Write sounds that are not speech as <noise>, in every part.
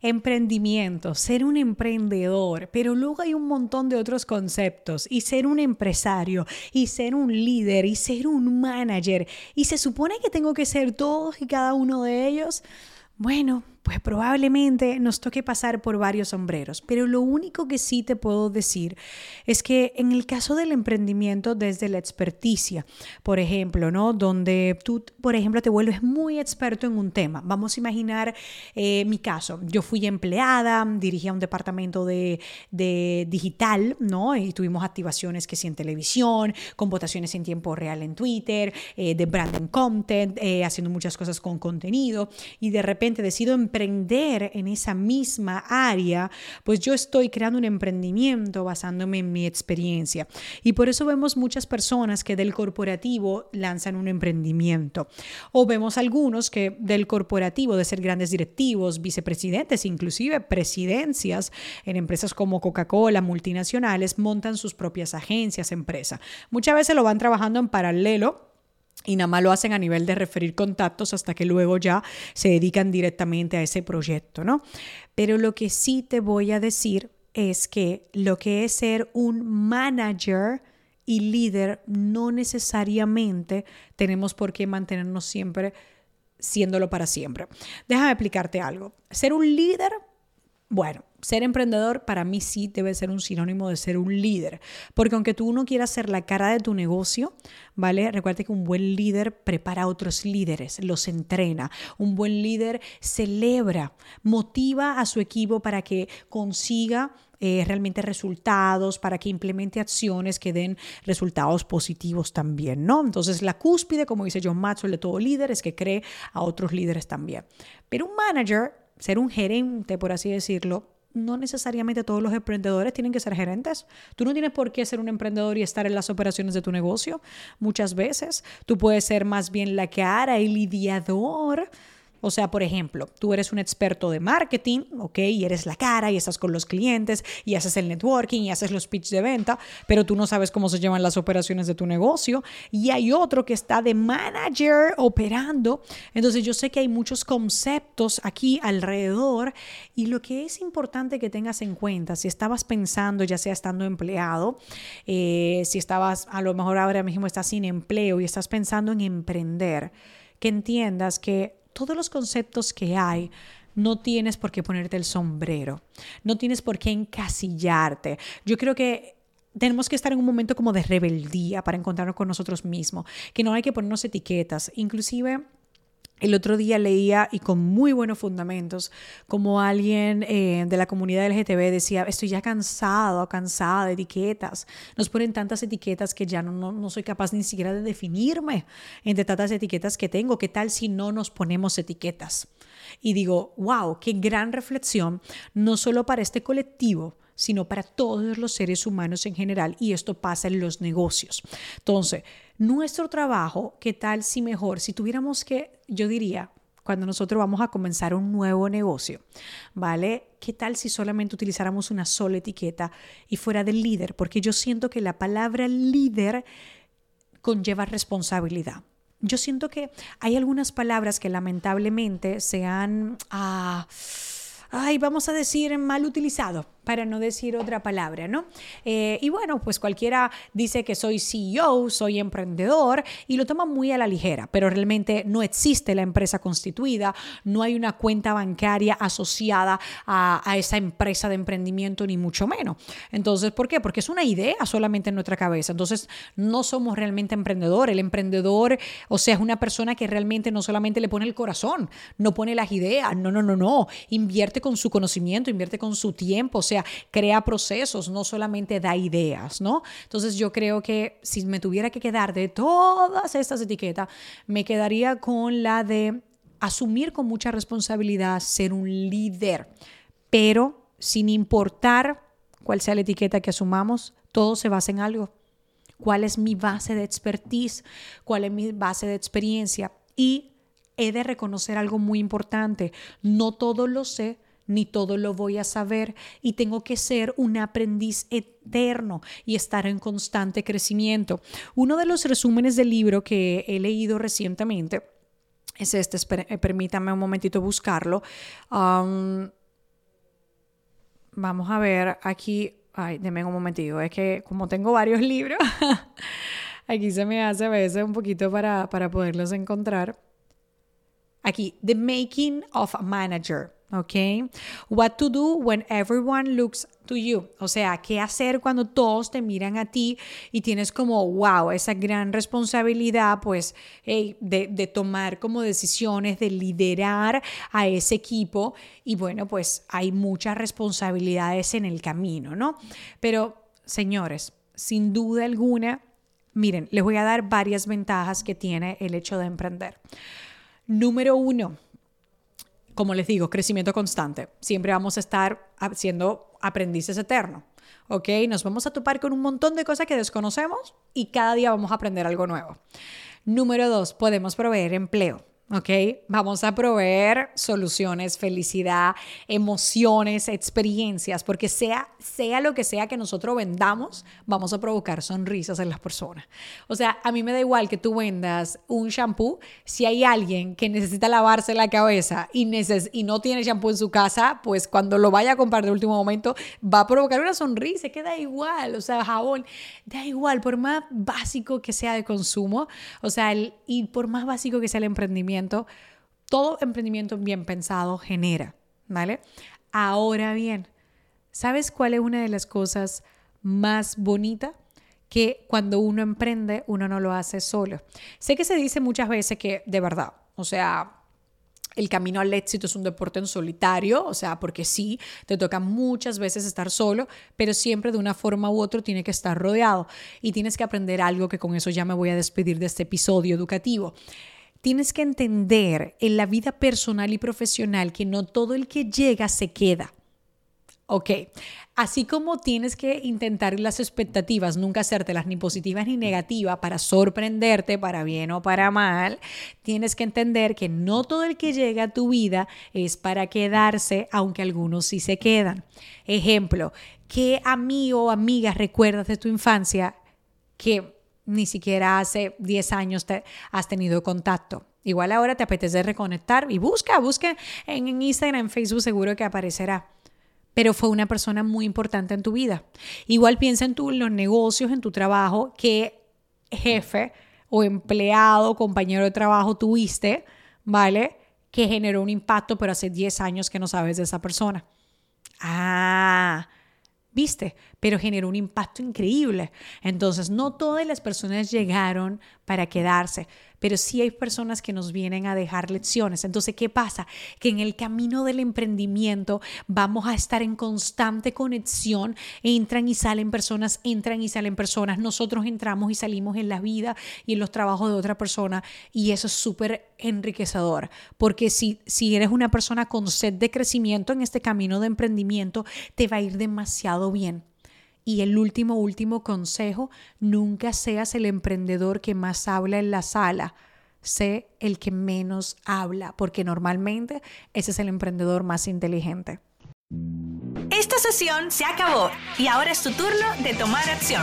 Emprendimiento, ser un emprendedor, pero luego hay un montón de otros conceptos y ser un empresario y ser un líder y ser un manager y se supone que tengo que ser todos y cada uno de ellos. Bueno, pues probablemente nos toque pasar por varios sombreros, pero lo único que sí te puedo decir es que en el caso del emprendimiento desde la experticia, por ejemplo, ¿no? Donde tú, por ejemplo, te vuelves muy experto en un tema. Vamos a imaginar eh, mi caso. Yo fui empleada, dirigía un departamento de, digital, ¿no? Y tuvimos activaciones que sí en televisión, con votaciones en tiempo real en Twitter, eh, de branding content, eh, haciendo muchas cosas con contenido y de repente decido emprender emprender en esa misma área, pues yo estoy creando un emprendimiento basándome en mi experiencia. Y por eso vemos muchas personas que del corporativo lanzan un emprendimiento. O vemos algunos que del corporativo, de ser grandes directivos, vicepresidentes, inclusive presidencias en empresas como Coca-Cola, multinacionales, montan sus propias agencias, empresa. Muchas veces lo van trabajando en paralelo y nada más lo hacen a nivel de referir contactos hasta que luego ya se dedican directamente a ese proyecto, ¿no? Pero lo que sí te voy a decir es que lo que es ser un manager y líder no necesariamente tenemos por qué mantenernos siempre siéndolo para siempre. Déjame explicarte algo. Ser un líder, bueno, ser emprendedor para mí sí debe ser un sinónimo de ser un líder, porque aunque tú no quieras ser la cara de tu negocio, ¿vale? Recuerda que un buen líder prepara a otros líderes, los entrena. Un buen líder celebra, motiva a su equipo para que consiga eh, realmente resultados, para que implemente acciones que den resultados positivos también, ¿no? Entonces, la cúspide, como dice John Maxwell, de todo líder es que cree a otros líderes también. Pero un manager, ser un gerente, por así decirlo, no necesariamente todos los emprendedores tienen que ser gerentes. Tú no tienes por qué ser un emprendedor y estar en las operaciones de tu negocio. Muchas veces tú puedes ser más bien la cara, el lidiador o sea, por ejemplo, tú eres un experto de marketing, ¿ok? Y eres la cara y estás con los clientes y haces el networking y haces los pitch de venta, pero tú no sabes cómo se llevan las operaciones de tu negocio. Y hay otro que está de manager operando. Entonces yo sé que hay muchos conceptos aquí alrededor y lo que es importante que tengas en cuenta, si estabas pensando, ya sea estando empleado, eh, si estabas, a lo mejor ahora mismo estás sin empleo y estás pensando en emprender, que entiendas que todos los conceptos que hay, no tienes por qué ponerte el sombrero, no tienes por qué encasillarte. Yo creo que tenemos que estar en un momento como de rebeldía para encontrarnos con nosotros mismos, que no hay que ponernos etiquetas. Inclusive el otro día leía, y con muy buenos fundamentos, como alguien eh, de la comunidad LGTB decía, estoy ya cansado, cansada de etiquetas. Nos ponen tantas etiquetas que ya no, no, soy capaz ni siquiera de definirme entre tantas etiquetas que tengo. ¿Qué tal si no nos ponemos etiquetas? Y digo, wow, qué gran reflexión, no solo para este colectivo, sino para todos los seres humanos en general. Y esto pasa en los negocios. Entonces, nuestro trabajo, ¿qué tal si mejor, si tuviéramos que, yo diría, cuando nosotros vamos a comenzar un nuevo negocio, ¿vale? ¿Qué tal si solamente utilizáramos una sola etiqueta y fuera del líder? Porque yo siento que la palabra líder conlleva responsabilidad. Yo siento que hay algunas palabras que lamentablemente se han, ah, ay, vamos a decir, mal utilizado para no decir otra palabra, ¿no? Eh, y bueno, pues cualquiera dice que soy CEO, soy emprendedor y lo toma muy a la ligera, pero realmente no existe la empresa constituida, no hay una cuenta bancaria asociada a, esa empresa de emprendimiento, ni mucho menos. Entonces, ¿por qué? Porque es una idea solamente en nuestra cabeza. Entonces, no somos realmente emprendedores. El emprendedor, o sea, es una persona que realmente no solamente le pone el corazón, no pone las ideas, no, no, no, no, invierte con su conocimiento, invierte con su tiempo, o sea, crea procesos, no solamente da ideas, ¿no? Entonces yo creo que si me tuviera que quedar de todas estas etiquetas, me quedaría con la de asumir con mucha responsabilidad ser un líder, pero sin importar cuál sea la etiqueta que asumamos, todo se basa en algo. cuál es mi base de expertise, cuál es mi base de experiencia. Y he de reconocer algo muy importante, no todo lo sé, ni todo lo voy a saber y tengo que ser un aprendiz eterno y estar en constante crecimiento. Uno de los resúmenes del libro que he leído recientemente es este, eh, permítame un momentito buscarlo. vamos a ver aquí, ay, denme un momentito, es que como tengo varios <laughs> libros, aquí se me hace a veces un poquito para, para poderlos encontrar. Aquí, The Making of a Manager. ¿Ok? What to do when everyone looks to you. O sea, qué hacer cuando todos te miran a ti y tienes como, wow, esa gran responsabilidad, pues, de, de, tomar como decisiones, de liderar a ese equipo. Y bueno, pues hay muchas responsabilidades en el camino, ¿no? Pero, señores, sin duda alguna, miren, les voy a dar varias ventajas que tiene el hecho de emprender. Número uno, como les digo, crecimiento constante. Siempre vamos a estar siendo aprendices eternos. ¿Ok? Nos vamos a topar con un montón de cosas que desconocemos y cada día vamos a aprender algo nuevo. Número dos, podemos proveer empleo. ¿Ok? Vamos a proveer soluciones, felicidad, emociones, experiencias, porque sea, sea lo que sea que nosotros vendamos, vamos a provocar sonrisas en las personas. O sea, a mí me da igual que tú vendas un shampoo si hay alguien que necesita lavarse la cabeza y, y no tiene shampoo en su casa, pues cuando lo vaya a comprar de último momento va a provocar una sonrisa, que da igual, o sea, jabón, da igual, por más básico que sea de consumo, o sea, y por más básico que sea el emprendimiento, todo emprendimiento bien pensado genera, ¿vale? Ahora bien, ¿sabes cuál es una de las cosas más bonitas? Que cuando uno emprende, uno no lo hace solo. Sé que se dice muchas veces que, de verdad, o sea, el camino al éxito es un deporte en solitario, o sea, porque sí, te toca muchas veces estar solo, pero siempre de una forma u otra tiene que estar rodeado y tienes que aprender algo que con eso ya me voy a despedir de este episodio educativo tienes que entender en la vida personal y profesional que no todo el que llega se queda. Ok, así como tienes que intentar las expectativas, nunca hacértelas ni positivas ni negativas para sorprenderte, para bien o para mal, tienes que entender que no todo el que llega a tu vida es para quedarse, aunque algunos sí se quedan. Ejemplo, ¿qué amigo o amiga recuerdas de tu infancia que ni siquiera hace 10 años te has tenido contacto. Igual ahora te apetece reconectar y busca, busca en Instagram, en Facebook, seguro que aparecerá. Pero fue una persona muy importante en tu vida. Igual piensa en, tu, los negocios, en tu trabajo, qué jefe o empleado, compañero de trabajo tuviste, ¿vale? Que generó un impacto, pero hace 10 años que no sabes de esa persona. Ah, ¿viste? Pero generó un impacto increíble. Entonces, no todas las personas llegaron para quedarse, pero sí hay personas que nos vienen a dejar lecciones. Entonces, ¿qué pasa? Que en el camino del emprendimiento vamos a estar en constante conexión. Entran y salen personas, entran y salen personas. Nosotros entramos y salimos en la vida y en los trabajos de otra persona y eso es súper enriquecedor, porque si, si eres una persona con sed de crecimiento en este camino de emprendimiento, te va a ir demasiado bien. Y el último, último consejo, nunca seas el emprendedor que más habla en la sala, sé el que menos habla, porque normalmente ese es el emprendedor más inteligente. Esta sesión se acabó y ahora es tu turno de tomar acción.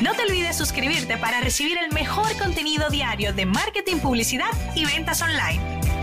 No te olvides suscribirte para recibir el mejor contenido diario de marketing, publicidad y ventas online.